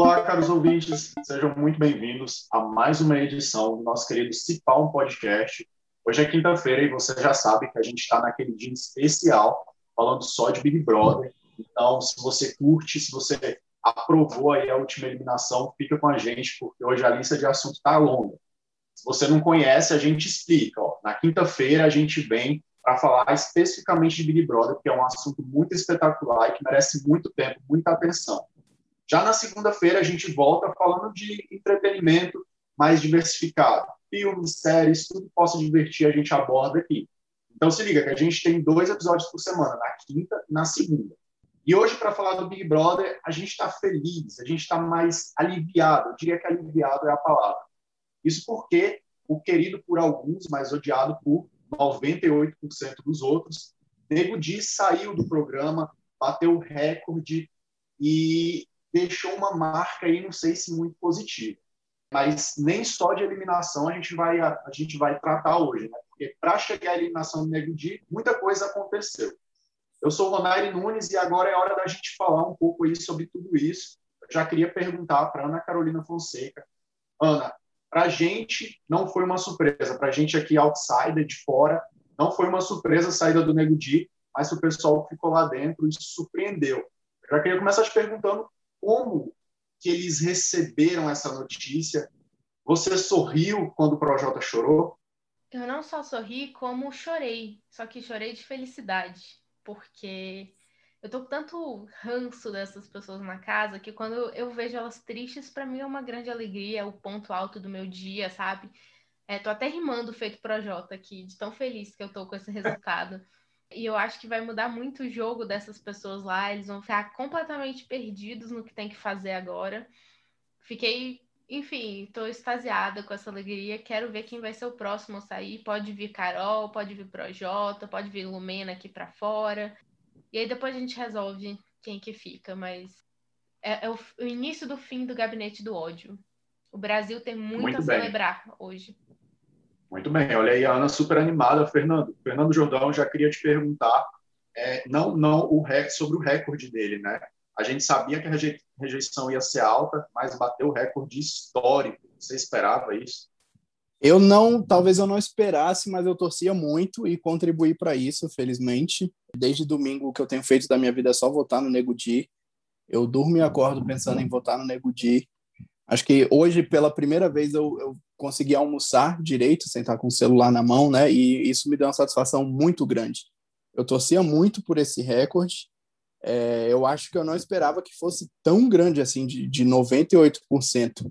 Olá, caros ouvintes, sejam muito bem-vindos a mais uma edição do nosso querido Cipal Podcast. Hoje é quinta-feira e você já sabe que a gente está naquele dia especial falando só de Big Brother. Então, se você curte, se você aprovou aí a última eliminação, fica com a gente, porque hoje a lista de assuntos está longa. Se você não conhece, a gente explica. Ó. Na quinta-feira a gente vem para falar especificamente de Big Brother, que é um assunto muito espetacular e que merece muito tempo, muita atenção. Já na segunda-feira a gente volta falando de entretenimento mais diversificado. Filmes, séries, tudo que possa divertir a gente aborda aqui. Então se liga que a gente tem dois episódios por semana, na quinta e na segunda. E hoje, para falar do Big Brother, a gente está feliz, a gente está mais aliviado. Eu diria que aliviado é a palavra. Isso porque o querido por alguns, mas odiado por 98% dos outros, Nego Di saiu do programa, bateu o recorde e deixou uma marca aí, não sei se muito positiva. Mas nem só de eliminação a gente vai, a, gente vai tratar hoje, né? Porque para chegar à eliminação do Nego Di, muita coisa aconteceu. Eu sou o Ronaire Nunes e agora é hora da gente falar um pouco aí sobre tudo isso. Eu já queria perguntar para Ana Carolina Fonseca. Ana, para a gente não foi uma surpresa, para a gente aqui outsider de fora, não foi uma surpresa a saída do Nego Di, mas o pessoal que ficou lá dentro isso surpreendeu. Eu já queria começar te perguntando como que eles receberam essa notícia. Você sorriu quando o Projota chorou? Eu não só sorri, como chorei. Só que chorei de felicidade porque eu tô com tanto ranço dessas pessoas na casa que quando eu vejo elas tristes, para mim é uma grande alegria, é o ponto alto do meu dia, sabe? É, tô até rimando feito Projota aqui, de tão feliz que eu tô com esse resultado. E eu acho que vai mudar muito o jogo dessas pessoas lá, eles vão ficar completamente perdidos no que tem que fazer agora. Fiquei, enfim, tô extasiada com essa alegria. Quero ver quem vai ser o próximo a sair. Pode vir Carol, pode vir Projota, pode vir Lumena aqui para fora. E aí depois a gente resolve quem que fica, mas é, é o, o, início do fim do gabinete do ódio. O Brasil tem muito, muito a bem. celebrar hoje. Muito bem, olha aí a Ana super animada, Fernando. Fernando Jordão, já queria te perguntar, é, não, não o rec, sobre o recorde dele, né? A gente sabia que a rejeição ia ser alta, mas bateu o recorde histórico. Você esperava isso? Eu não, talvez eu não esperasse, mas eu torcia muito e contribuí para isso, felizmente. Desde domingo o que eu tenho feito da minha vida é só votar no Nego Di. Eu durmo e acordo pensando em votar no Nego Di. Acho que hoje, pela primeira vez, eu, eu consegui almoçar direito, sem estar com o celular na mão, né? E isso me deu uma satisfação muito grande. Eu torcia muito por esse recorde. É, eu acho que eu não esperava que fosse tão grande assim, de, de 98%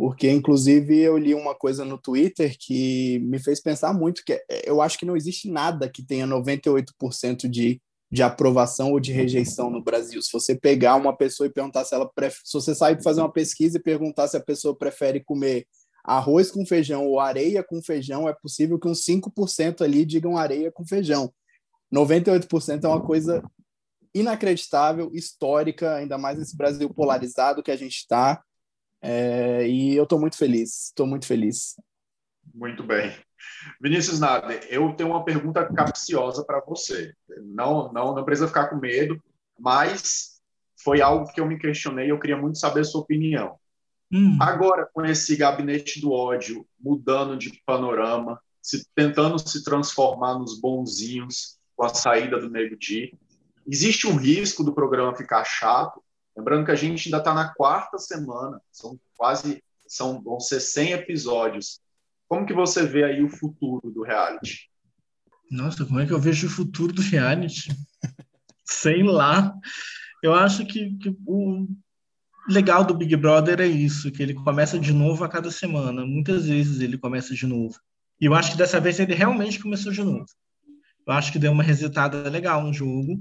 porque inclusive eu li uma coisa no Twitter que me fez pensar muito que é, eu acho que não existe nada que tenha 98% de, de aprovação ou de rejeição no Brasil. Se você pegar uma pessoa e perguntar se ela prefere, se você sair para fazer uma pesquisa e perguntar se a pessoa prefere comer arroz com feijão ou areia com feijão, é possível que uns 5% ali digam areia com feijão. 98% é uma coisa inacreditável, histórica, ainda mais nesse Brasil polarizado que a gente está é, e eu estou muito feliz, estou muito feliz. Muito bem. Vinícius Nader, eu tenho uma pergunta capciosa para você. Não, não, não precisa ficar com medo, mas foi algo que eu me questionei e eu queria muito saber a sua opinião. Hum. Agora, com esse gabinete do ódio mudando de panorama, se, tentando se transformar nos bonzinhos com a saída do Nego Di, existe um risco do programa ficar chato Lembrando que a gente ainda está na quarta semana, são quase são vão ser 100 episódios. Como que você vê aí o futuro do reality? Nossa, como é que eu vejo o futuro do reality? Sei lá. Eu acho que, que, o legal do Big Brother é isso, que ele começa de novo a cada semana. Muitas vezes ele começa de novo. E eu acho que dessa vez ele realmente começou de novo. Eu acho que deu uma resetada legal no jogo.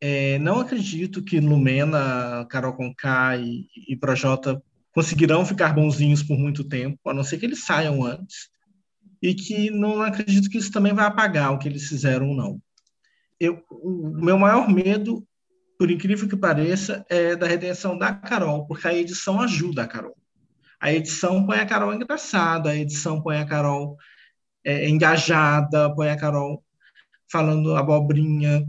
É, não acredito que Lumena, Carol Conká e, e Projota conseguirão ficar bonzinhos por muito tempo, a não ser que eles saiam antes. E que não acredito que isso também vai apagar o que eles fizeram, não. Eu, o meu maior medo, por incrível que pareça, é da redenção da Carol, porque a edição ajuda a Carol. A edição põe a Carol engraçada, a edição põe a Carol é, engajada, põe a Carol falando abobrinha,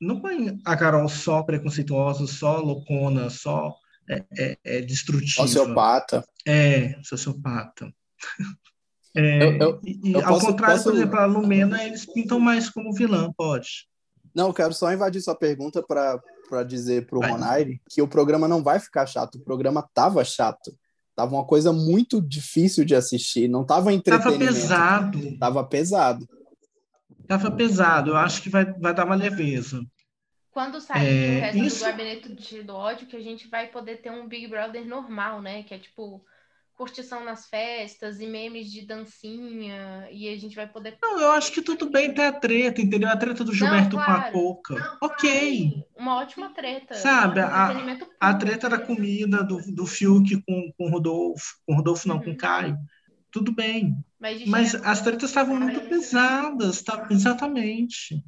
não põe a Carol só preconceituosa, só loucona, só é, é, é destrutiva. Sociopata. É, sociopata. É, Eu- eu- e, eu ao posso- contrário, posso- por exemplo, a Lumena, eles pintam mais como vilã, pode. Não, eu quero só invadir sua pergunta para dizer pro Vai. Ronaire que o programa não vai ficar chato. O programa tava chato. Tava uma coisa muito difícil de assistir. Não tava Tava entretenimento. pesado, Tava pesado. tava pesado. Eu acho que vai, vai dar uma leveza. Quando sair É, o resto isso- do gabinete do ódio, que a gente vai poder ter um Big Brother normal, né? Que é tipo curtição nas festas e memes de dancinha. E a gente vai poder. Não, eu acho que tudo bem ter a treta, entendeu? A treta do Gilberto com a. Coca. Ok. Uma ótima treta. Sabe, um a- A treta da comida do, do Fiuk com, com o Rodolfo, com o Rodolfo não, com Uhum. o Caio. Tudo bem. Mas, Mas as tretas estavam muito pesadas, tá? exatamente.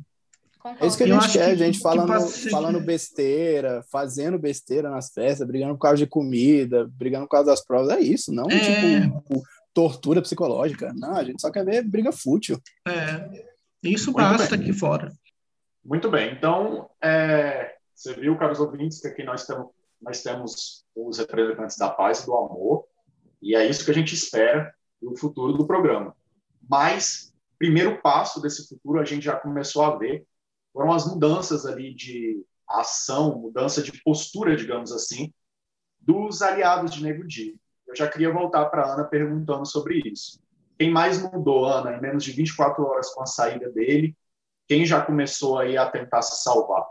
Concordo. É isso que a gente quer, que- gente que falando, falando besteira, fazendo besteira nas festas, brigando por causa de comida, brigando por causa das provas. É isso, não É. tipo tortura psicológica. Não, a gente só quer ver briga fútil. É, isso Muito basta bem. aqui fora. Muito bem. Então, é, você viu, caros ouvintes, que aqui nós temos, nós temos os representantes da paz e do amor, e é isso que a gente espera do futuro do programa. Mas, primeiro passo desse futuro, a gente já começou a ver, foram as mudanças ali de ação, mudança de postura, digamos assim, dos aliados de Nego Di. Eu já queria voltar para Ana perguntando sobre isso. Quem mais mudou, Ana, em menos de 24 horas com a saída dele? Quem já começou aí a tentar se salvar?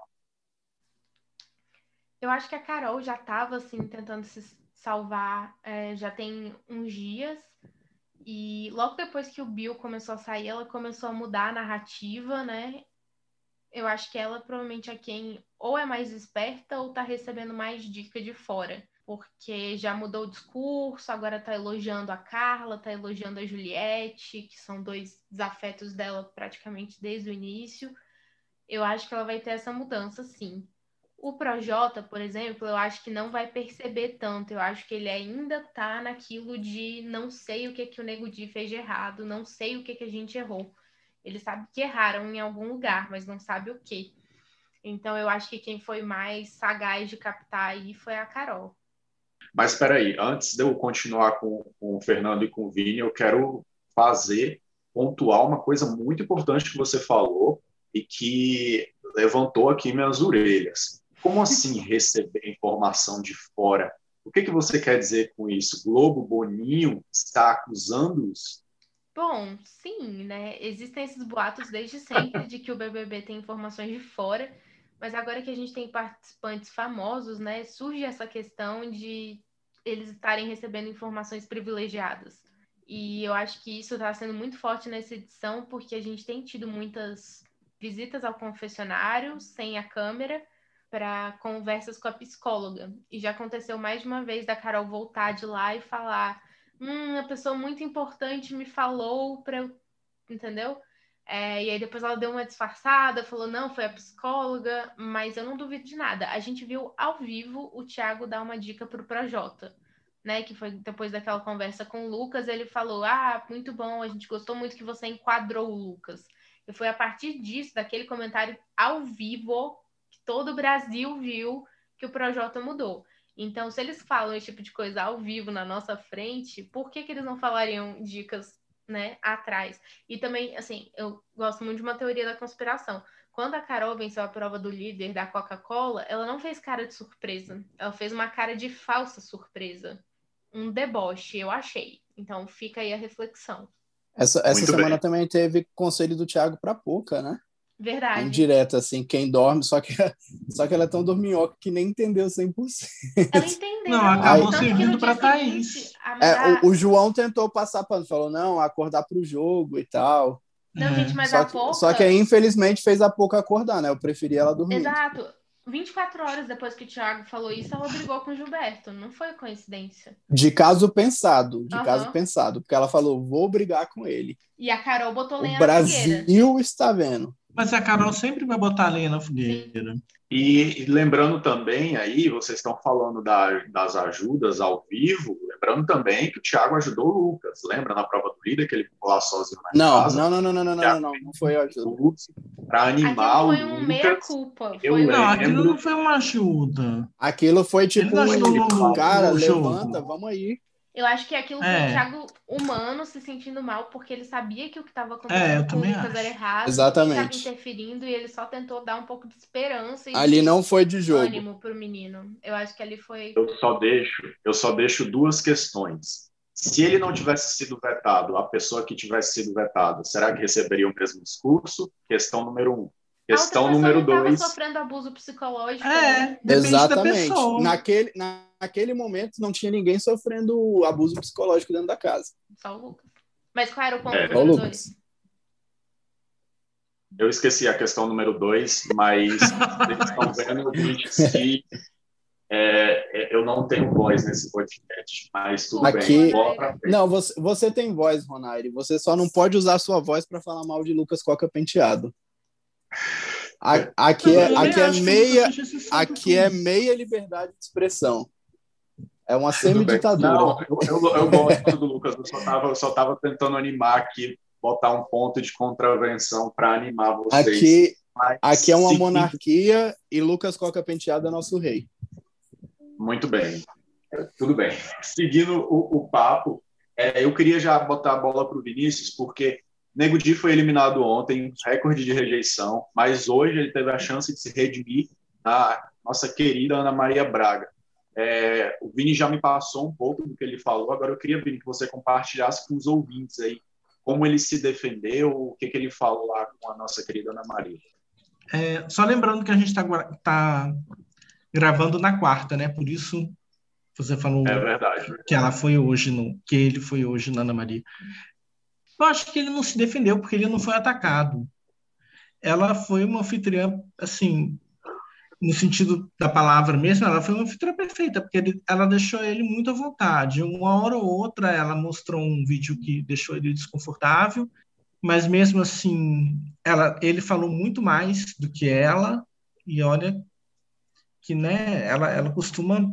Eu acho que a Carol já estava assim tentando se salvar é, já tem uns dias e logo depois que o Bill começou a sair, ela começou a mudar a narrativa, né? Eu acho que ela provavelmente é quem ou é mais esperta ou tá recebendo mais dica de fora, porque já mudou o discurso, agora tá elogiando a Carla, tá elogiando a Juliette, que são dois desafetos dela praticamente desde o início. Eu acho que ela vai ter essa mudança, sim. O Projota, por exemplo, eu acho que não vai perceber tanto. Eu acho que ele ainda tá naquilo de não sei o que que o Nego Di fez de errado, não sei o que que a gente errou. Ele sabe que erraram em algum lugar, mas não sabe o que. Então eu acho que quem foi mais sagaz de captar aí foi a Carol. Mas espera aí, antes de eu continuar com, com o Fernando e com o Vini, eu quero fazer, pontuar uma coisa muito importante que você falou e que levantou aqui minhas orelhas. Como assim receber informação de fora? O que, que você quer dizer com isso? Globo Boninho está acusando-os? Bom, sim, né? Existem esses boatos desde sempre de que o BBB tem informações de fora, mas agora que a gente tem participantes famosos, né, surge essa questão de eles estarem recebendo informações privilegiadas. E eu acho que isso está sendo muito forte nessa edição, porque a gente tem tido muitas visitas ao confessionário sem a câmera para conversas com a psicóloga. E já aconteceu mais de uma vez da Carol voltar de lá e falar hum, uma pessoa muito importante me falou para eu, entendeu? É, e aí depois ela deu uma disfarçada, falou, não, foi a psicóloga, mas eu não duvido de nada. A gente viu ao vivo o Thiago dar uma dica pro Projota, né? Que foi depois daquela conversa com o Lucas, ele falou, ah, muito bom, a gente gostou muito que você enquadrou o Lucas. E foi a partir disso, daquele comentário ao vivo, que todo o Brasil viu que o Projota mudou. Então, se eles falam esse tipo de coisa ao vivo na nossa frente, por que, que eles não falariam dicas, né, atrás? E também, assim, eu gosto muito de uma teoria da conspiração. Quando a Carol venceu a prova do líder da Coca-Cola, ela não fez cara de surpresa. Ela fez uma cara de falsa surpresa. Um deboche, eu achei. Então, fica aí a reflexão. Essa, essa semana bem. também teve conselho do Thiago para pouca, né? Verdade. Indireta, assim, quem dorme, só que, só que ela é tão dorminhoca que nem entendeu 100%. Ela entendeu. Não, acabou servindo seguinte, Thaís. a- É, o, o João tentou passar pano, falou, não, acordar pro jogo e tal. Não, É. gente, mas Só a que, pouca... só que aí, infelizmente, fez a pouca acordar, né? Eu preferi ela dormir. Exato. 24 horas depois que o Thiago falou isso, ela brigou com o Gilberto. Não foi coincidência. De caso pensado, de Aham. caso pensado, porque ela falou, vou brigar com ele. E a Carol botou lenha O na fogueira. Brasil está vendo. Mas a Carol sempre vai botar a lenha na fogueira. E, e, lembrando também aí, vocês estão falando da, das ajudas ao vivo, lembrando também que o Thiago ajudou o Lucas. Lembra na prova do líder que ele ficou lá sozinho na não, casa? Não, não, não, não, não, não, não, não foi ajuda. Para animar aquilo foi um meia culpa. Eu foi não, aquilo não foi uma ajuda. Aquilo foi tipo, um, cara, levanta, vamos aí. Eu acho que aquilo foi é. o Thiago humano se sentindo mal, porque ele sabia que o que estava é, acontecendo é, com o Lucas era errado. Exatamente. estava interferindo e ele só tentou dar um pouco de esperança e ali não foi de jogo. ânimo pro menino. Eu acho que ali foi. Eu só deixo, eu só deixo duas questões. Se ele não tivesse sido vetado, a pessoa que tivesse sido vetada, será que receberia o mesmo discurso? Questão número um. Questão número dois. sofrendo abuso psicológico. É, né? exatamente. Naquele, naquele momento não tinha ninguém sofrendo abuso psicológico dentro da casa. Só o Lucas. Mas qual era o ponto é. número dois? Eu esqueci a questão número dois, mas eles estão vendo ouvintes que é, é, eu não tenho voz nesse podcast, mas tudo Aqui, bem. Não, você, você tem voz, Ronaire. Você só não pode usar a sua voz para falar mal de Lucas Coca Penteado. Aqui é, aqui é meia, aqui é meia liberdade de expressão. É uma semi-ditadura. Não, eu, eu, eu, gosto do Lucas, eu só estava só tava tentando animar aqui, botar um ponto de contravenção para animar vocês. Aqui, aqui é uma monarquia e Lucas Coca Penteado é nosso rei. Muito bem, tudo bem. Seguindo o, o papo, é, eu queria já botar a bola para o Vinícius, porque Nego Di foi eliminado ontem, recorde de rejeição, mas hoje ele teve a chance de se redimir na nossa querida Ana Maria Braga. É, o Vini já me passou um pouco do que ele falou, agora eu queria, Vini, que você compartilhasse com os ouvintes aí como ele se defendeu, o que, que ele falou lá com a nossa querida Ana Maria. É, só lembrando que a gente está tá gravando na quarta, né? Por isso você falou é que ela foi hoje no, que ele foi hoje na Ana Maria. Eu acho que ele não se defendeu porque ele não foi atacado. Ela foi uma anfitriã, assim, no sentido da palavra mesmo, ela foi uma anfitriã perfeita, porque ele, ela deixou ele muito à vontade. Uma hora ou outra ela mostrou um vídeo que deixou ele desconfortável, mas mesmo assim, ela, ele falou muito mais do que ela, e olha que né, ela, ela costuma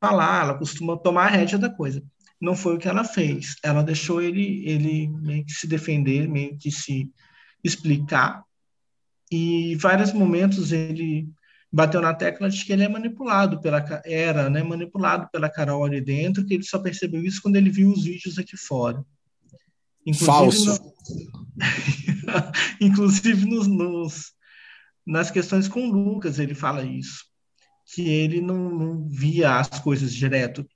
falar, ela costuma tomar a rédea da coisa não foi o que ela fez. Ela deixou ele, ele meio que se defender, meio que se explicar. E em vários momentos ele bateu na tecla de que ele é manipulado pela era, né, manipulado pela Carol ali dentro, que ele só percebeu isso quando ele viu os vídeos aqui fora. Inclusive, Falso. No... Inclusive nos, nos, nas questões com o Lucas ele fala isso, que ele não, não via as coisas direto,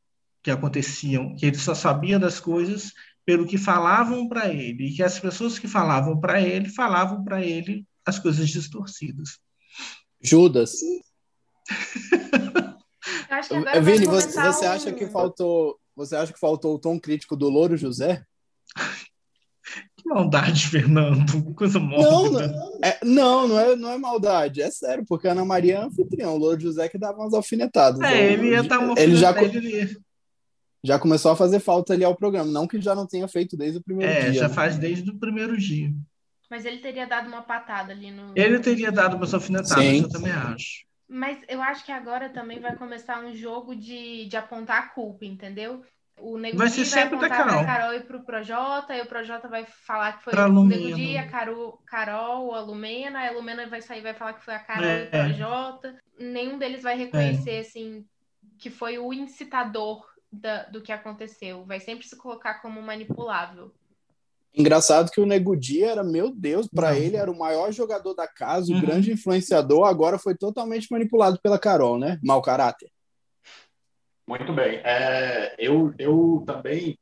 que aconteciam, que ele só sabia das coisas pelo que falavam para ele, e que as pessoas que falavam para ele falavam para ele as coisas distorcidas. Judas. Vini, você, você acha que faltou, você acha que faltou o tom crítico do Louro José? Que maldade, Fernando. Coisa mórbida. Não, é, não, não é, não é maldade. É sério, porque a Ana Maria é anfitrião. O Louro José que dava umas alfinetadas. É, ele ia dar uma ele já, ele já começou a fazer falta ali ao programa. Não que já não tenha feito desde o primeiro é, dia. É, já né? faz desde o primeiro dia. Mas ele teria dado uma patada ali no. Ele teria dado uma alfinetadas, eu também acho. Mas eu acho que agora também vai começar um jogo de, de apontar a culpa, entendeu? O Nego vai ser sempre vai apontar da Carol. pra Carol e pro Projota, e o Projota vai falar que foi pra o Nego Di, a Carol, Carol, a Lumena, a Lumena vai sair e vai falar que foi a Carol é. e o Projota. Nenhum deles vai reconhecer, é. assim, que foi o incitador da, do que aconteceu. Vai sempre se colocar como manipulável. Engraçado que o Nego Dia era, meu Deus, para ele era o maior jogador da casa, o uhum. grande influenciador, agora foi totalmente manipulado pela Carol, né? Mau caráter. Muito bem. É, eu, eu também.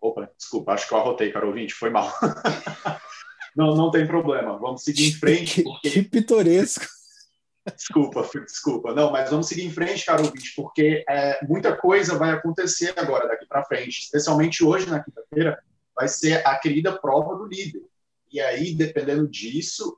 Opa, desculpa, acho que eu arrotei, Carol 20, foi mal. não, não tem problema, vamos seguir em frente. Porque... que pitoresco. Desculpa, desculpa. Não, mas vamos seguir em frente, caro ouvinte, porque é, muita coisa vai acontecer agora, daqui para frente. Especialmente hoje, na quinta-feira, vai ser a querida prova do líder. E aí, dependendo disso,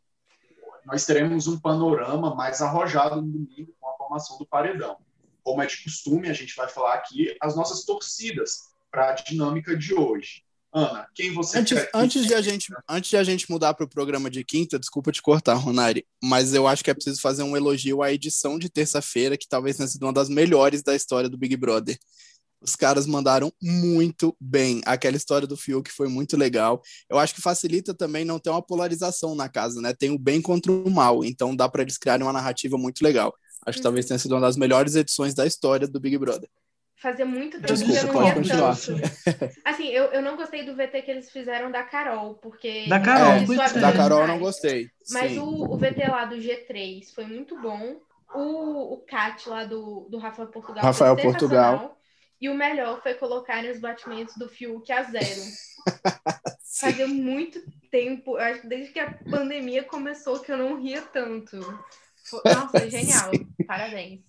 nós teremos um panorama mais arrojado no domingo com a formação do paredão. Como é de costume, a gente vai falar aqui as nossas torcidas para a dinâmica de hoje. Ana, quem você Antes, quer? antes, de a gente, antes de a gente mudar para o programa de quinta, desculpa te cortar, Ronari, mas eu acho que é preciso fazer um elogio à edição de terça-feira, que talvez tenha sido uma das melhores da história do Big Brother. Os caras mandaram muito bem. Aquela história do Fiuk foi muito legal. Eu acho que facilita também não ter uma polarização na casa, né? Tem o bem contra o mal, então dá para eles criarem uma narrativa muito legal. Acho que talvez tenha sido uma das melhores edições da história do Big Brother. Fazia muito tempo Desculpa, que eu não pode ia continuar. tanto. Assim, eu, eu não gostei do VT que eles fizeram da Carol, porque... Da Carol, É, é. Da Carol eu não gostei. Mas Sim. o, o VT lá do G3 foi muito bom. O, o Cat lá do, do Rafael Portugal Rafael foi Portugal. E o melhor foi colocarem os batimentos do Fiuk a zero. Fazia muito tempo, eu acho que desde que a pandemia começou que eu não ria tanto. Foi- Nossa, genial. Parabéns.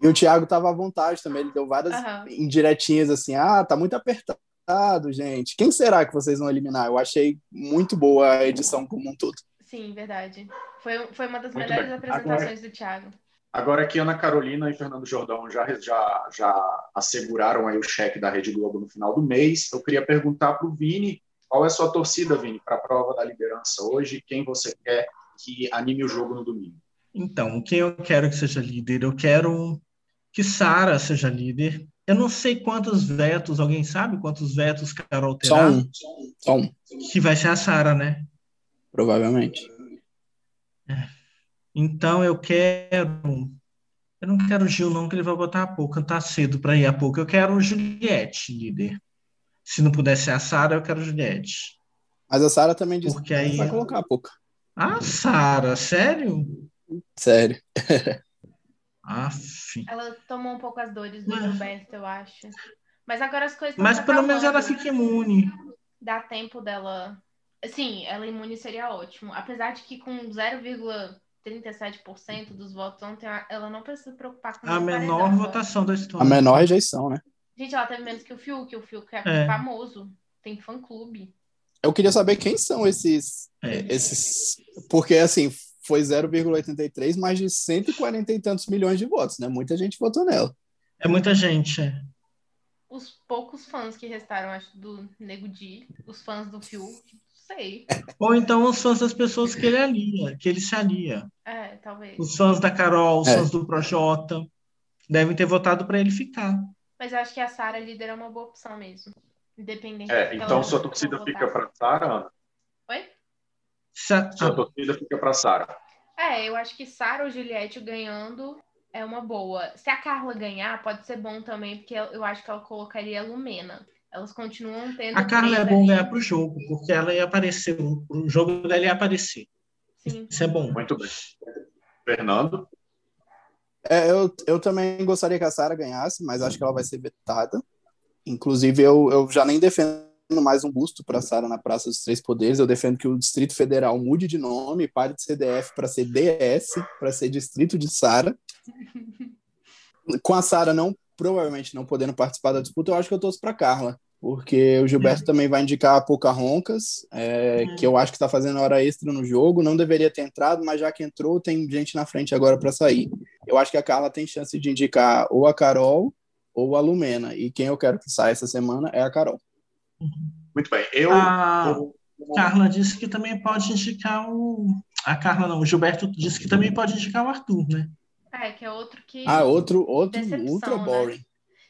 E o Thiago tava à vontade também, ele deu várias Aham. indiretinhas assim: ah, tá muito apertado, gente. Quem será que vocês vão eliminar? Eu achei muito boa a edição como um todo. Sim, verdade. Foi, foi uma das Muito melhores bem. apresentações do Thiago. Agora que Ana Carolina e Fernando Jordão já, já, já asseguraram aí o cheque da Rede Globo no final do mês, eu queria perguntar para o Vini qual é a sua torcida, Vini, para a prova da liderança hoje, quem você quer que anime o jogo no domingo. Então, quem eu quero que seja líder? Eu quero que Sara seja líder. Eu não sei quantos vetos, alguém sabe quantos vetos Carol Só terá? um. Só um, Que vai ser a Sara, né? provavelmente. Então eu quero. Eu não quero o Gil, não, que ele vai botar a pouco, tá cedo para ir a pouco. Eu quero o Juliette, líder. Se não puder ser a Sara, eu quero o Juliette. Mas a Sara também disse Porque que aí- vai colocar a pouca. Ah, Sara, sério? Sério. Aff. Ela tomou um pouco as dores do Gilberto, eu acho. Mas agora as coisas estão Mas pelo menos ela fica imune. Dá tempo dela. Sim, ela imune seria ótimo. Apesar de que com 0,37% dos votos ontem, ela não precisa se preocupar com A menor paredão, votação da A história. menor rejeição, né? Gente, ela teve menos que o Fiuk. O Fiuk é, É. famoso. Tem fã-clube. Eu queria saber quem são esses. É. esses porque, assim, foi 0,83, mais de 140 e tantos milhões de votos, né? Muita gente votou nela. É muita gente. é. Os poucos fãs que restaram, acho, do Nego Di, os fãs do Fiuk, sei. Ou então os fãs das pessoas que ele alia, que ele se alia. É, talvez. Os fãs da Carol, os É. fãs do Projota, devem ter votado para ele ficar. Mas eu acho que a Sara líder é uma boa opção mesmo. Independente. É, do que então sua torcida fica para Sara, Ana? Oi? Se a- Sua torcida fica para Sara. É, eu acho que Sara ou Juliette ganhando é uma boa. Se a Carla ganhar, pode ser bom também, porque eu eu acho que ela colocaria a Lumena. Elas continuam tendo. A Carla é bom ganhar pro jogo, porque ela ia aparecer, o o jogo dela ia aparecer. Sim. Isso é bom. Muito bem. Fernando? É, eu, eu também gostaria que a Sara ganhasse, mas acho que ela vai ser vetada. Inclusive, eu, eu já nem defendo mais um busto para a Sara na Praça dos Três Poderes. Eu defendo que o Distrito Federal mude de nome, pare de ser DF para ser DS, para ser Distrito de Sara. Com a Sara não, provavelmente não podendo participar da disputa, eu acho que eu torço para Carla. Porque o Gilberto também vai indicar a Pocahontas, é, que eu acho que está fazendo hora extra no jogo. Não deveria ter entrado, mas já que entrou, tem gente na frente agora para sair. Eu acho que a Carla tem chance de indicar ou a Carol ou a Lumena. E quem eu quero que saia essa semana é a Carol. Muito bem. Eu. A eu- Carla disse que também pode indicar o. A Carla não, o Gilberto disse que também pode indicar o Arthur, né? É, que é outro que. Ah, outro, outro Decepção, ultra né? boring.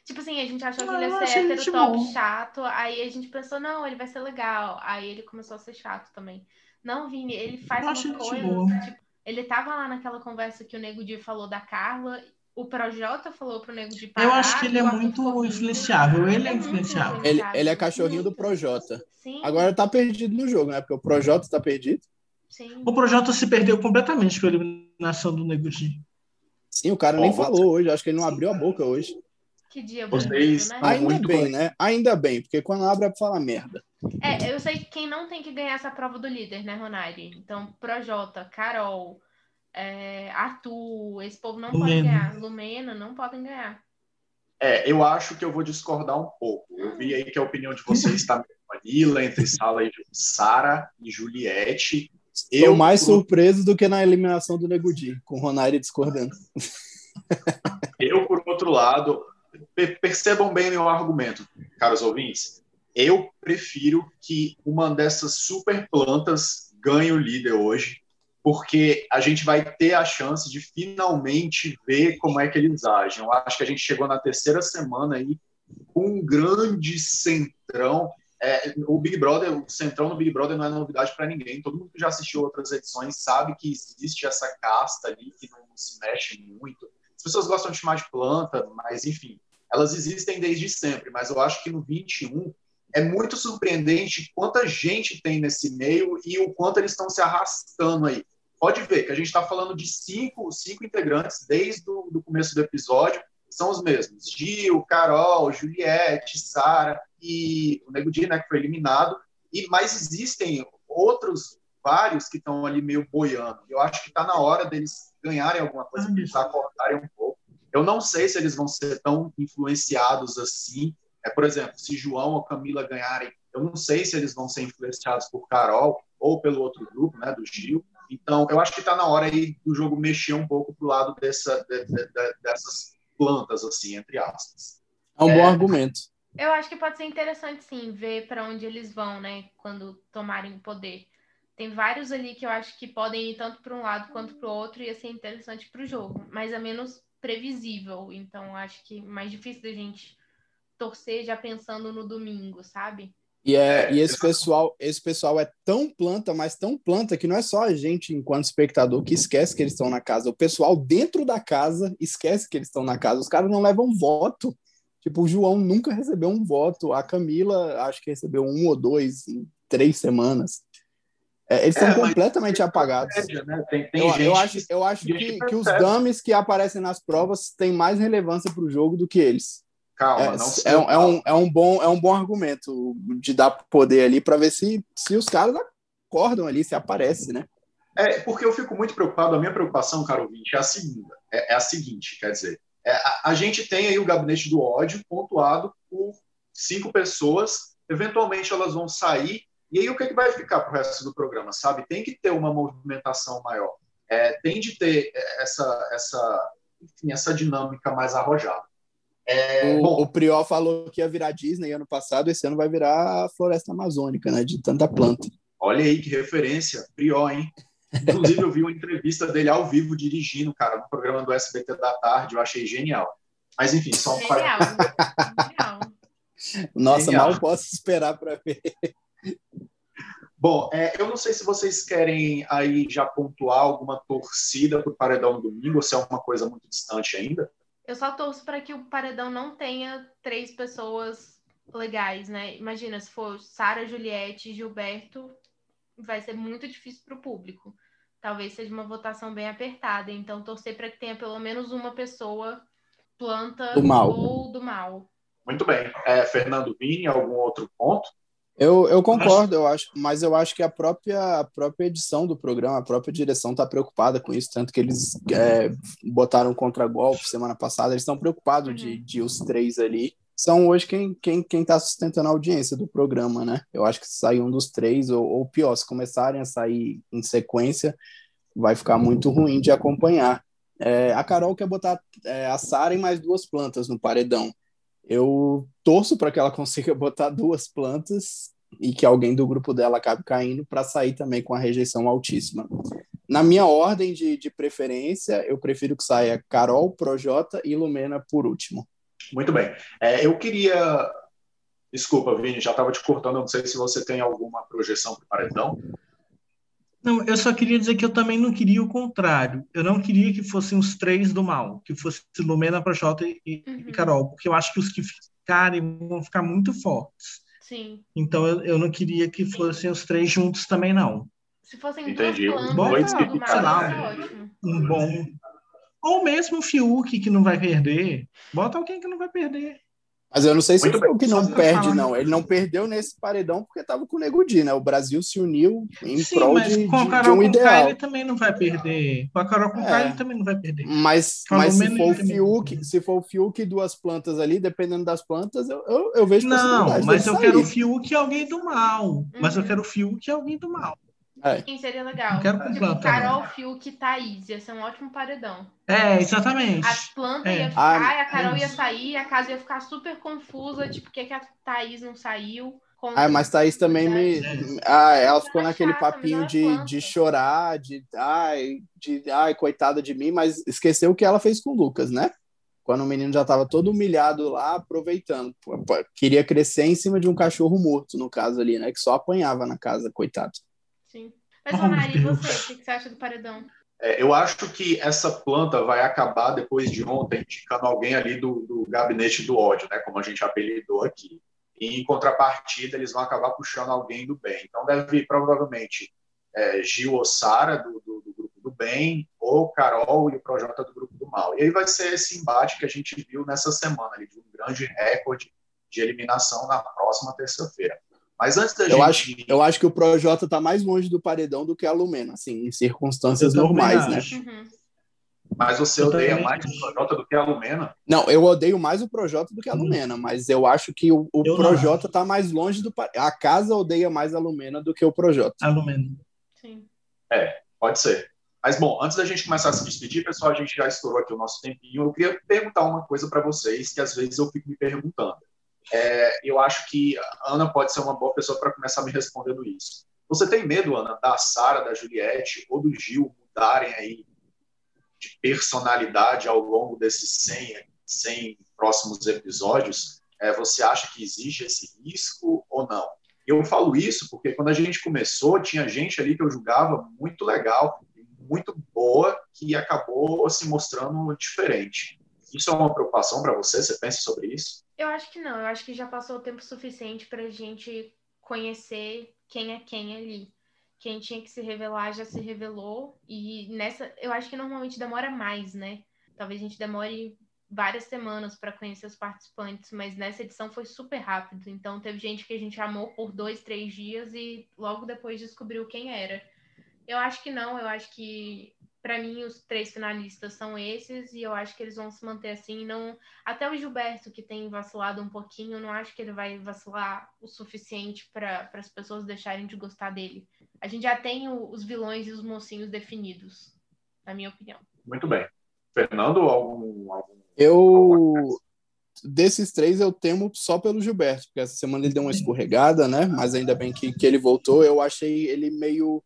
Tipo assim, a gente achou que Ah, ele ia ser hétero top bom. chato. Aí a gente pensou, não, ele vai ser legal. Aí ele começou a ser chato também. Não, Vini, ele faz uma coisa. Tipo, ele tava lá naquela conversa que o Nego Di falou da Carla. O Projota falou pro Nego Di parar. Eu acho que ele é o Arthur muito influenciável. Ele é influenciável. Ele, ele é cachorrinho do muito. Projota. Sim, Agora tá perdido no jogo, né? Porque o Projota tá perdido. sim. O Projota se perdeu completamente com a eliminação do Nego Di. Sim, o cara Bom, nem você- falou hoje. Acho que ele não abriu a boca hoje. Que dia Vocês- bonito, né? Ai, Ainda muito bem, bem. né? Ainda bem, porque quando abre é pra falar merda. É, eu sei que quem não tem que ganhar essa prova do líder, né, Ronari? Então, Projota, Carol, é, Arthur, esse povo não pode Lumena. ganhar. Lumena, não podem ganhar. É, eu acho que eu vou discordar um pouco. Eu vi aí que a opinião de vocês está meio vanilla entre Sala e Sara e Juliette. Eu mais surpreso do que na eliminação do Nego Di, com o Ronari discordando. eu, por outro lado, per- percebam bem meu argumento, caros ouvintes. eu prefiro que uma dessas super plantas ganhe o líder hoje, porque a gente vai ter a chance de finalmente ver como é que eles agem. Eu acho que a gente chegou na terceira semana aí com um grande centrão. É, o Big Brother, o centrão no Big Brother não é novidade para ninguém. Todo mundo que já assistiu outras edições sabe que existe essa casta ali que não se mexe muito. As pessoas gostam de chamar de planta, mas enfim, elas existem desde sempre. Mas eu acho que no 21 é muito surpreendente quanta gente tem nesse meio e o quanto eles estão se arrastando aí. Pode ver que a gente está falando de cinco, cinco integrantes desde o começo do episódio, são os mesmos. Gil, Carol, Juliette, Sara e o Nego Di, né, que foi eliminado. E mais existem outros vários que estão ali meio boiando. Eu acho que está na hora deles ganharem alguma coisa, começar a acordarem um pouco. Eu não sei se eles vão ser tão influenciados assim é, por exemplo, se João ou Camila ganharem, eu não sei se eles vão ser influenciados por Carol ou pelo outro grupo, né, do Gil. Então, eu acho que está na hora aí do jogo mexer um pouco pro lado dessa, de, de, de, dessas plantas, assim, entre aspas. É um é, bom argumento. Eu acho que pode ser interessante, sim, ver para onde eles vão, né, quando tomarem o poder. Tem vários ali que eu acho que podem ir tanto para um lado quanto para o outro e ia ser interessante para o jogo, mas é menos previsível. Então, acho que mais difícil da gente torcer já pensando no domingo, sabe? E, é, e esse pessoal, esse pessoal é tão planta, mas tão planta que não é só a gente, enquanto espectador, que esquece que eles estão na casa. O pessoal dentro da casa esquece que eles estão na casa. Os caras não levam voto. Tipo, o João nunca recebeu um voto. A Camila, acho que recebeu um ou dois em três semanas. É, eles é, são completamente apagados. né? tem, tem eu, eu, acho, eu acho que, que os dummies que aparecem nas provas têm mais relevância para o jogo do que eles. Calma, é, não é, é, um, é, um bom, é um bom argumento de dar poder ali para ver se, se os caras acordam ali, se aparece, né? É, porque eu fico muito preocupado, a minha preocupação, caro ouvinte, é a segunda, é, é a seguinte, quer dizer, é, a, a, gente tem aí o gabinete do ódio pontuado por cinco pessoas, eventualmente elas vão sair, e aí o que, é que vai ficar para o resto do programa, sabe? Tem que ter uma movimentação maior, é, tem de ter essa, essa, enfim, essa dinâmica mais arrojada. É, o, o Priol falou que ia virar Disney ano passado, esse ano vai virar a Floresta Amazônica, né? De tanta planta. Olha aí que referência, Priol, hein? Inclusive, eu vi uma entrevista dele ao vivo dirigindo, cara, no programa do SBT da tarde, eu achei genial. Mas enfim, só um Genial. genial. Nossa, genial. mal posso esperar para ver. Bom, é, eu não sei se vocês querem aí já pontuar alguma torcida para o Paredão no domingo, ou se é uma coisa muito distante ainda. Eu só torço para que o paredão não tenha três pessoas legais, né? Imagina, se for Sara, Juliette e Gilberto, vai ser muito difícil para o público. Talvez seja uma votação bem apertada. Então, torcer para que tenha pelo menos uma pessoa planta do mal. ou do mal. Muito bem. É, Fernando Vini, algum outro ponto? Eu, eu concordo, eu acho, mas eu acho que a própria, a própria edição do programa, a própria direção está preocupada com isso, tanto que eles é, botaram contra-golpe semana passada, eles estão preocupados uhum. de, de os três ali. São hoje quem quem quem está sustentando a audiência do programa, né? Eu acho que se sair um dos três, ou, ou pior, se começarem a sair em sequência, vai ficar muito ruim de acompanhar. É, a Carol quer botar é, a Sara em mais duas plantas no paredão. Eu torço para que ela consiga botar duas plantas e que alguém do grupo dela acabe caindo para sair também com a rejeição altíssima. Na minha ordem de, de preferência, eu prefiro que saia Carol, Projota e Lumena por último. Muito bem. É, eu queria. Desculpa, Vini, já estava te cortando, não sei se você tem alguma projeção para o paredão. Não, eu só queria dizer que eu também não queria o contrário. Eu não queria que fossem os três do mal, que fosse Lumena, Projota e, uhum. e Carol, porque eu acho que os que ficarem vão ficar muito fortes. Sim. Então eu, eu não queria que fossem os três juntos também, não. Se fossem Entendi. duas plantas, bom, sei lá, um bom. Ou mesmo o Fiuk que não vai perder. Bota alguém que não vai perder. Mas eu não sei se Muito o que não perde, não. Ele não perdeu nesse paredão porque estava com o Nego Di, né? O Brasil se uniu em Sim, prol de, com a Carol de um ideal. ele também não vai perder. Com a Carol com é. ele também não vai perder. Mas, mas se for o Fiuk, se for o Fiuk e duas plantas ali, dependendo das plantas, eu, eu, eu vejo Não, mas eu sair. quero o Fiuk e alguém do mal. Mas eu uhum. quero o Fiuk e alguém do mal. É. Quem seria legal? Quero com tipo, planta, Carol. Fiuk e Thaís. Ia ser um ótimo paredão. É, exatamente. A planta É. ia ficar, Ah, e a Carol é ia sair, a casa ia ficar super confusa. Tipo, por que, que a Thaís não saiu? Ah, mas Thaís também me. É. Ah, ela ficou é naquele papinho de, é de chorar, de ai, de ai, coitada de mim, mas esqueceu o que ela fez com o Lucas, né? Quando o menino já estava todo humilhado lá, aproveitando. Queria crescer em cima de um cachorro morto, no caso ali, né? Que só apanhava na casa, coitado. Mas, Oh, Mari, e você? O que você acha do paredão? É, eu acho que essa planta vai acabar depois de ontem indicando alguém ali do, do gabinete do ódio, né? Como a gente apelidou aqui. E em contrapartida, eles vão acabar puxando alguém do bem. Então deve provavelmente é, Gil ou Sara do, do, do grupo do bem, ou Carol e o Projota do grupo do mal. E aí vai ser esse embate que a gente viu nessa semana ali, de um grande recorde de eliminação na próxima terça-feira. Mas antes da Eu gente. acho, eu acho que o Projota tá mais longe do paredão do que a Lumena, assim, em circunstâncias normais, né? acho. Uhum. Mas você Eu odeia também mais o. Projota do que a Lumena? Não, eu odeio mais o Projota do que a Lumena, mas eu acho que o, o Eu Projota tá mais longe do. pa- A casa odeia mais a Lumena do que o Projota. Alumínio. Sim. Pode ser. Mas, bom, antes da gente começar a se despedir, pessoal, a gente já estourou aqui o nosso tempinho. Eu queria perguntar uma coisa para vocês, que às vezes eu fico me perguntando. É, eu acho que a Ana pode ser uma boa pessoa para começar me respondendo isso. Você tem medo, Ana, da Sara, da Juliette ou do Gil mudarem aí de personalidade ao longo desses 100, 100 próximos episódios? É, você acha que existe esse risco ou não? Eu falo isso porque quando a gente começou, tinha gente ali que eu julgava muito legal, muito boa, que acabou se mostrando diferente. Isso é uma preocupação para você? Você pensa sobre isso? Eu acho que não. Eu acho que já passou o tempo suficiente pra gente conhecer quem é quem ali. Quem tinha que se revelar já se revelou. E nessa, eu acho que normalmente demora mais, né? Talvez a gente demore várias semanas para conhecer os participantes, mas nessa edição foi super rápido. Então teve gente que a gente amou por dois, três dias e logo depois descobriu quem era. Eu acho que não. Eu acho que para mim os três finalistas são esses e eu acho que eles vão se manter assim. Não até o Gilberto, que tem vacilado um pouquinho, eu não acho que ele vai vacilar o suficiente para as pessoas deixarem de gostar dele. A gente já tem o- os vilões e os mocinhos definidos, na minha opinião. Muito bem. Fernando, algum, algum Eu. Desses três, eu temo só pelo Gilberto, porque essa semana ele deu uma escorregada, né? Mas ainda bem que, que ele voltou. Eu achei ele meio.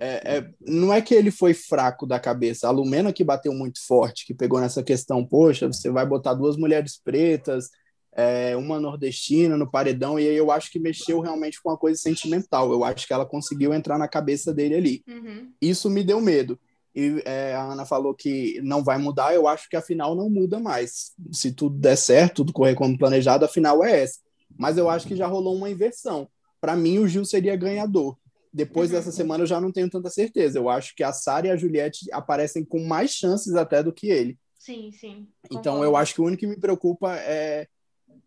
É, é, não é que ele foi fraco da cabeça, a Lumena que bateu muito forte, que pegou nessa questão, poxa, você vai botar duas mulheres pretas, é, uma nordestina no paredão, e aí eu acho que mexeu realmente com uma coisa sentimental. Eu acho que ela conseguiu entrar na cabeça dele ali Uhum. isso me deu medo. E é, a Ana falou que não vai mudar, eu acho que a final não muda mais. Se tudo der certo, tudo correr como planejado, a final é essa. Mas eu acho que já rolou uma inversão. Para mim, o Gil seria ganhador. Depois Uhum. dessa semana, eu já não tenho tanta certeza. Eu acho que a Sara e a Juliette aparecem com mais chances até do que ele. Sim, sim. Então, concordo. eu acho que o único que me preocupa é,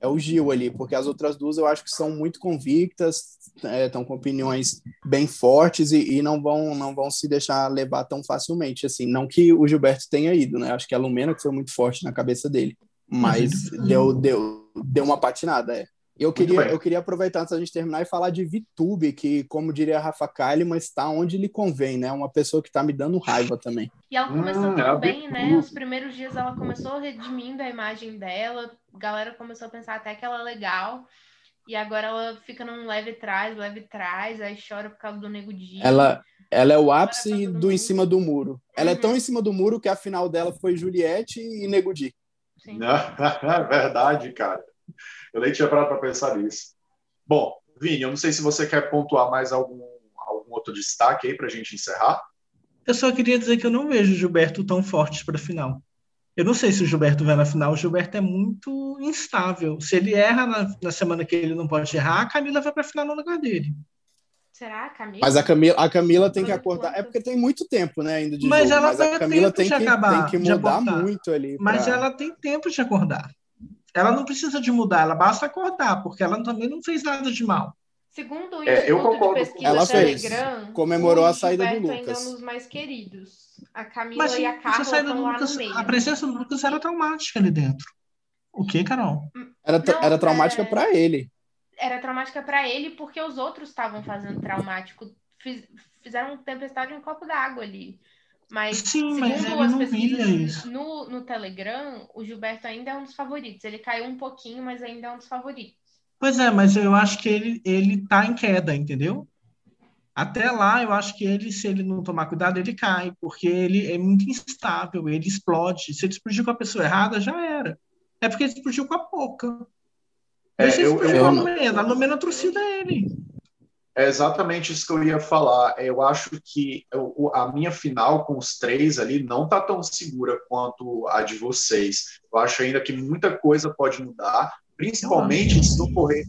é o Gil ali, porque as outras duas eu acho que são muito convictas, estão com opiniões bem fortes e, e não vão não vão se deixar levar tão facilmente. Assim, não que o Gilberto tenha ido, né? Acho que a Lumena que foi muito forte na cabeça dele, mas Uhum. deu, deu, deu uma patinada. É. Eu queria, eu queria aproveitar antes da gente terminar e falar de Vitube, que, como diria a Rafa Kalimann, está onde lhe convém, né? Uma pessoa que está me dando raiva também. E ela começou Hum, tudo ela bem, né? Os primeiros dias ela começou redimindo a imagem dela, a galera começou a pensar até que ela é legal. E agora ela fica num leve trás, leve trás, aí chora por causa do Nego Di. Ela, ela é o ápice do em cima do muro. Ela é Uhum. tão em cima do muro que a final dela foi Juliette e Nego Di. Sim. É verdade, cara. Eu nem tinha parado para pensar nisso. Bom, Vini, eu não sei se você quer pontuar mais algum, algum outro destaque aí para a gente encerrar. Eu só queria dizer que eu não vejo o Gilberto tão forte para a final. Eu não sei se o Gilberto vai na final. O Gilberto é muito instável. Se ele erra na, na semana que ele não pode errar, a Camila vai para a final no lugar dele. Será, Camila? Mas a Camila, a Camila tem que acordar. É porque tem muito tempo, né, ainda de Mas jogo. ela mas a Camila tempo tem de que, acabar, tem que mudar muito ali. Mas pra- ela tem tempo de acordar. Ela não precisa de mudar, ela basta acordar, porque ela também não fez nada de mal. Segundo o É, eu Instituto concordo de com- Pesquisa Ela fez. Telegram, Comemorou o a saída do ainda Lucas. é um dos mais queridos. A Camila Mas e a Carla saída do estão lá Lucas, no meio. a presença do Lucas era traumática ali dentro. O que, Carol? Era, Não, era traumática é- pra ele. Era traumática pra ele porque os outros estavam fazendo traumático fiz, fizeram um tempestade em um copo d'água ali. Mas, Sim, mas segundo ele as não pesquisas no, no Telegram, o Gilberto ainda é um dos favoritos. Ele caiu um pouquinho, mas ainda é um dos favoritos. Pois é, mas eu acho que ele, ele tá em queda, entendeu? Até lá, eu acho que ele, se ele não tomar cuidado, ele cai, porque ele é muito instável, ele explode. Se ele explodir com a pessoa errada, já era. É porque ele explodiu com a pouca. É, Deixa ele eu- explodir eu- com a Lumena. A Lumena a torcida ele. É exatamente isso que eu ia falar. Eu acho que eu- a minha final com os três ali não tá tão segura quanto a de vocês. Eu acho ainda que muita coisa pode mudar, principalmente se ocorrer,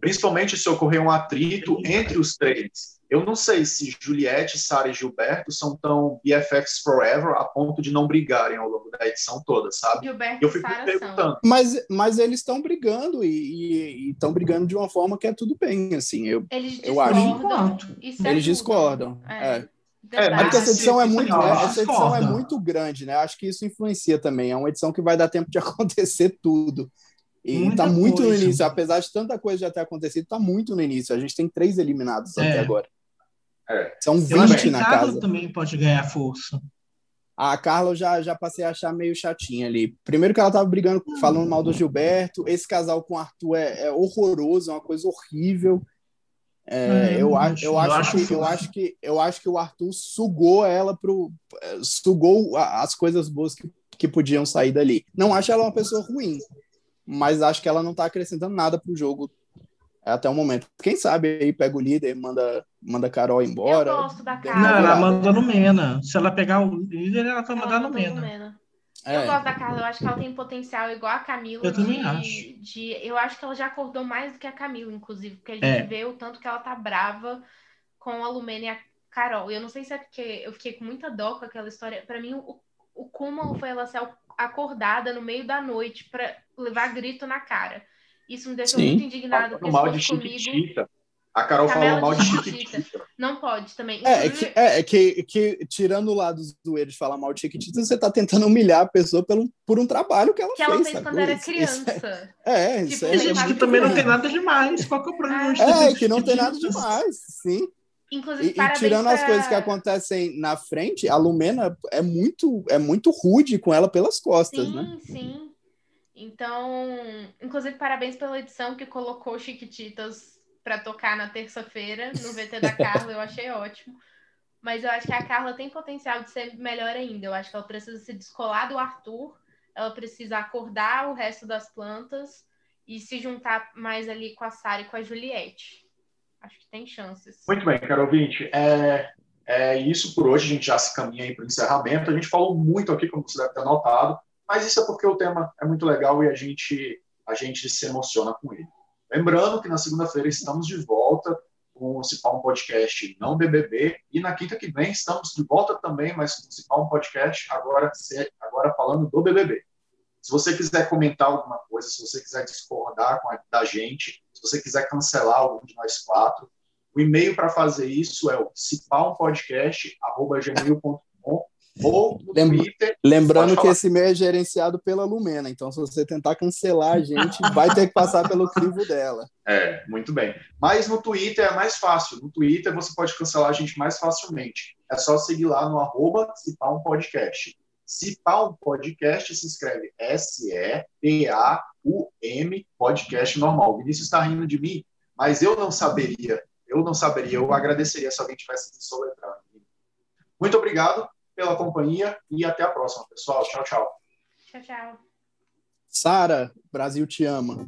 principalmente se ocorrer um atrito entre os três. Eu não sei se Juliette, Sara e Gilberto são tão BFFs forever a ponto de não brigarem ao longo da edição toda, sabe? Gilberto Eu e fico me Sara são. perguntando. Mas, mas eles estão brigando e estão brigando de uma forma que é tudo bem, assim. Eu, Eles Eu acho. discordam. Enquanto. e se eles ajudam. discordam. É. É. É, É mas porque essa edição é muito, final, essa edição é muito grande, né? Acho que isso influencia também. É uma edição que vai dar tempo de acontecer tudo. E Muita tá muito no coisa. início, apesar de tanta coisa já ter acontecido, tá muito no início. A gente tem três eliminados até É. agora. É. São Eu acho que 20 na Carla casa. também pode ganhar força. A Carla eu já, já passei a achar meio chatinha ali. Primeiro que ela tava brigando, falando mal do Gilberto. Esse casal com o Arthur é, é horroroso, é uma coisa horrível. É, É, eu, a- acho- eu, eu acho acho que, eu, acho que, eu acho que o Arthur sugou ela pro. sugou as coisas boas que, que podiam sair dali. Não acho ela uma pessoa ruim, mas acho que ela não tá acrescentando nada pro jogo até o momento. Quem sabe aí pega o líder, manda, manda a Carol embora. Eu gosto da uma Não, ela manda no Mena. Se ela pegar o líder, ela vai Ela mandar no Mena. É. Eu gosto da Carla, eu acho que ela tem potencial igual a Camila. Eu de, também acho. de- eu acho que ela já acordou mais do que a Camila, inclusive, porque a gente É. vê o tanto que ela tá brava com a Lumena e a Carol. E eu não sei se é porque eu fiquei com muita dó com aquela história. Pra mim, o, o cúmulo foi ela ser acordada no meio da noite pra levar grito na cara. Isso me deixou Sim. muito indignada, porque Falando mal de Chiquitita. A Carol Tabela falou mal de Chiquitita. Chiquitita. não pode também. É, é que, é, é que, que, tirando o lado zoeiro de falar mal de Chiquitita, você tá tentando humilhar a pessoa pelo, por um trabalho que ela que ela fez. fez quando era Isso- criança. É, é, Tipo, isso é, Tem Tem gente que também não tem nada demais. Qual que é o problema é, que não tem nada demais, sim. Inclusive, E, e tirando as pra- coisas que acontecem na frente, a Lumena é muito, é muito rude com ela pelas costas, Sim, né? sim. Então, inclusive, parabéns pela edição que colocou Chiquititas para tocar na terça-feira no VT da Carla, eu achei ótimo. Mas eu acho que a Carla tem potencial de ser melhor ainda. Eu acho que ela precisa se descolar do Arthur, ela precisa acordar o resto das plantas e se juntar mais ali com a Sara e com a Juliette. Acho que tem chances. Muito bem, caro ouvinte. É, é isso por hoje. A gente já se caminha aí para o encerramento. A gente falou muito aqui, como você deve ter notado, mas isso é porque o tema é muito legal e a gente, a gente se emociona com ele. Lembrando que na segunda-feira estamos de volta com o Cipal um Podcast Não BBB e na quinta que vem estamos de volta também, mas com o Cipal um Podcast agora, agora falando do BBB. Se você quiser comentar alguma coisa, se você quiser discordar com a, da gente, se você quiser cancelar algum de nós quatro, o e-mail para fazer isso é o cipaumpodcast.gmail.com ou no Lembra- Twitter. Lembrando que esse e-mail é gerenciado pela Lumena, então se você tentar cancelar a gente, vai ter que passar pelo crivo dela. É, muito bem. Mas no Twitter é mais fácil. No Twitter você pode cancelar a gente mais facilmente. É só seguir lá no arroba Podcast. Cipar um podcast se escreve S-E-P-A-U-M podcast normal. O Vinícius está rindo de mim, mas eu não saberia. Eu não saberia. Eu agradeceria se alguém tivesse me soletrando. Muito obrigado pela companhia e até a próxima, pessoal. Tchau, tchau. Tchau, tchau. Sara, Brasil te ama.